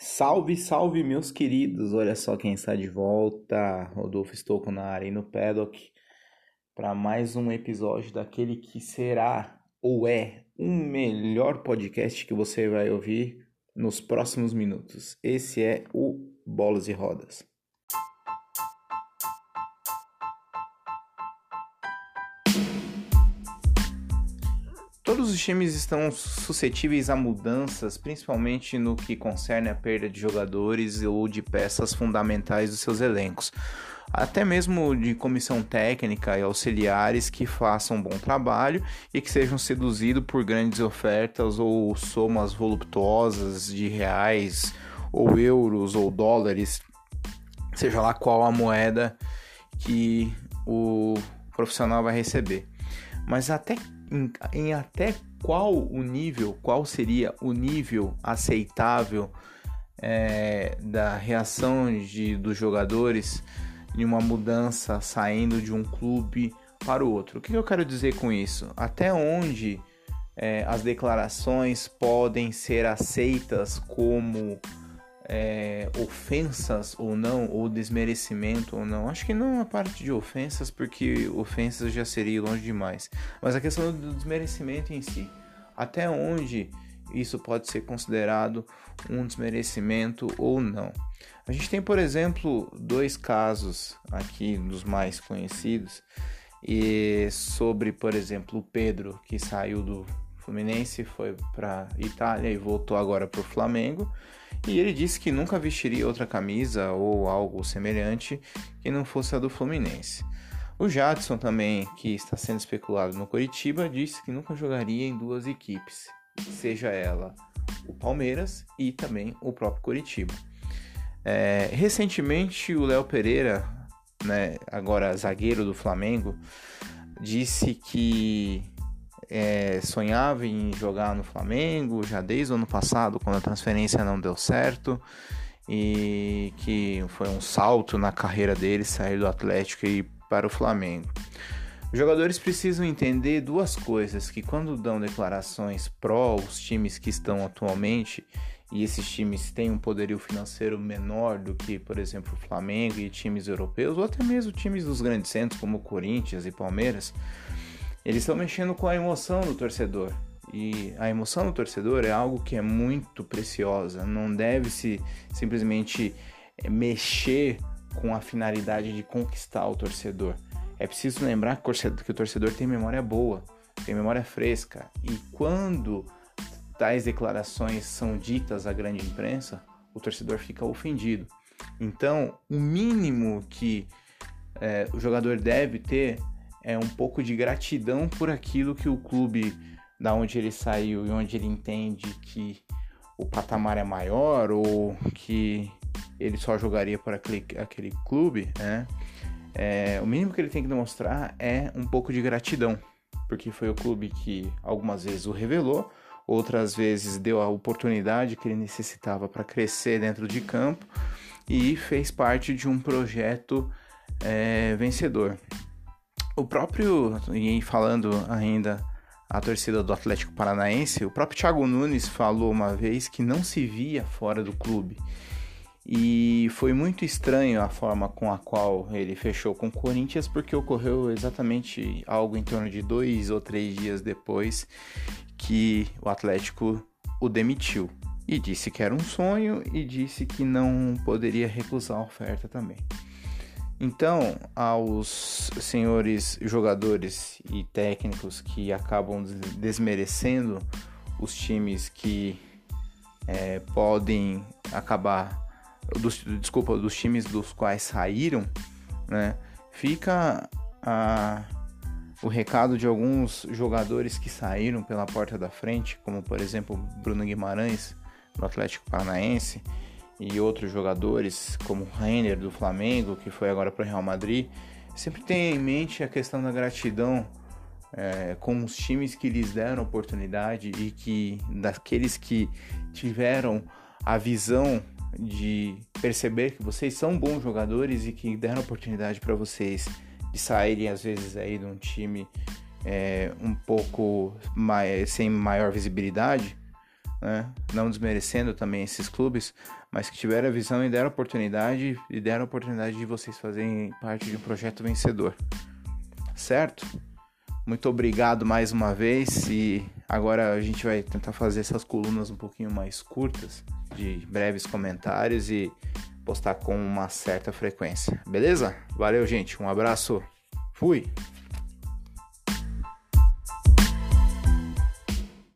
Salve, salve, meus queridos! Olha só quem está de volta. Rodolfo Estouco na área e no paddock para mais um episódio daquele que será ou é o melhor podcast que você vai ouvir nos próximos minutos. Esse é o Bolas e Rodas. Todos os times estão suscetíveis a mudanças, principalmente no que concerne a perda de jogadores ou de peças fundamentais dos seus elencos. Até mesmo de comissão técnica e auxiliares que façam um bom trabalho e que sejam seduzidos por grandes ofertas ou somas voluptuosas de reais ou euros ou dólares, seja lá qual a moeda que o profissional vai receber. Mas até em, em até qual o nível, qual seria o nível aceitável é, da reação de, dos jogadores em uma mudança saindo de um clube para o outro. O que eu quero dizer com isso? Até onde é, as declarações podem ser aceitas como é, ofensas ou não, ou desmerecimento ou não. Acho que não a parte de ofensas, porque ofensas já seria longe demais. Mas a questão do desmerecimento em si. Até onde isso pode ser considerado um desmerecimento ou não. A gente tem, por exemplo, dois casos aqui dos mais conhecidos e sobre, por exemplo, o Pedro que saiu do Fluminense, foi para Itália e voltou agora para o Flamengo. E ele disse que nunca vestiria outra camisa ou algo semelhante que não fosse a do Fluminense. O Jadson também, que está sendo especulado no Coritiba, disse que nunca jogaria em duas equipes, seja ela o Palmeiras e também o próprio Coritiba. É, recentemente, o Léo Pereira, né, agora zagueiro do Flamengo, disse que é, sonhava em jogar no Flamengo já desde o ano passado, quando a transferência não deu certo, e que foi um salto na carreira dele sair do Atlético e ir para o Flamengo. Os jogadores precisam entender duas coisas: que quando dão declarações pró os times que estão atualmente, e esses times têm um poderio financeiro menor do que, por exemplo, o Flamengo e times europeus, ou até mesmo times dos grandes centros como Corinthians e Palmeiras, eles estão mexendo com a emoção do torcedor. E a emoção do torcedor é algo que é muito preciosa, não deve se simplesmente eh, mexer com a finalidade de conquistar o torcedor. É preciso lembrar que o torcedor tem memória boa, tem memória fresca, e quando tais declarações são ditas à grande imprensa, o torcedor fica ofendido. Então, o mínimo que é, o jogador deve ter é um pouco de gratidão por aquilo que o clube, da onde ele saiu e onde ele entende que o patamar é maior ou que ele só jogaria por aquele, aquele clube, né? É, o mínimo que ele tem que demonstrar é um pouco de gratidão, porque foi o clube que algumas vezes o revelou, outras vezes deu a oportunidade que ele necessitava para crescer dentro de campo e fez parte de um projeto é, vencedor. O próprio, e falando ainda a torcida do Atlético Paranaense, o próprio Thiago Nunes falou uma vez que não se via fora do clube. E foi muito estranho a forma com a qual ele fechou com o Corinthians, porque ocorreu exatamente algo em torno de dois ou três dias depois que o Atlético o demitiu. E disse que era um sonho e disse que não poderia recusar a oferta também. Então, aos senhores jogadores e técnicos que acabam desmerecendo os times que é, podem acabar, dos, desculpa, dos times dos quais saíram, né? Fica a, o recado de alguns jogadores que saíram pela porta da frente, como por exemplo Bruno Guimarães do Atlético Paranaense e outros jogadores, como o Renner do Flamengo, que foi agora para o Real Madrid, sempre tem em mente a questão da gratidão é, com os times que lhes deram oportunidade e que daqueles que tiveram a visão de perceber que vocês são bons jogadores e que deram oportunidade para vocês de saírem às vezes aí de um time é, um pouco mais, sem maior visibilidade né? não desmerecendo também esses clubes, mas que tiveram a visão e deram a oportunidade e deram a oportunidade de vocês fazerem parte de um projeto vencedor. Certo? Muito obrigado mais uma vez e agora a gente vai tentar fazer essas colunas um pouquinho mais curtas, de breves comentários e postar com uma certa frequência. Beleza? Valeu, gente. Um abraço. Fui.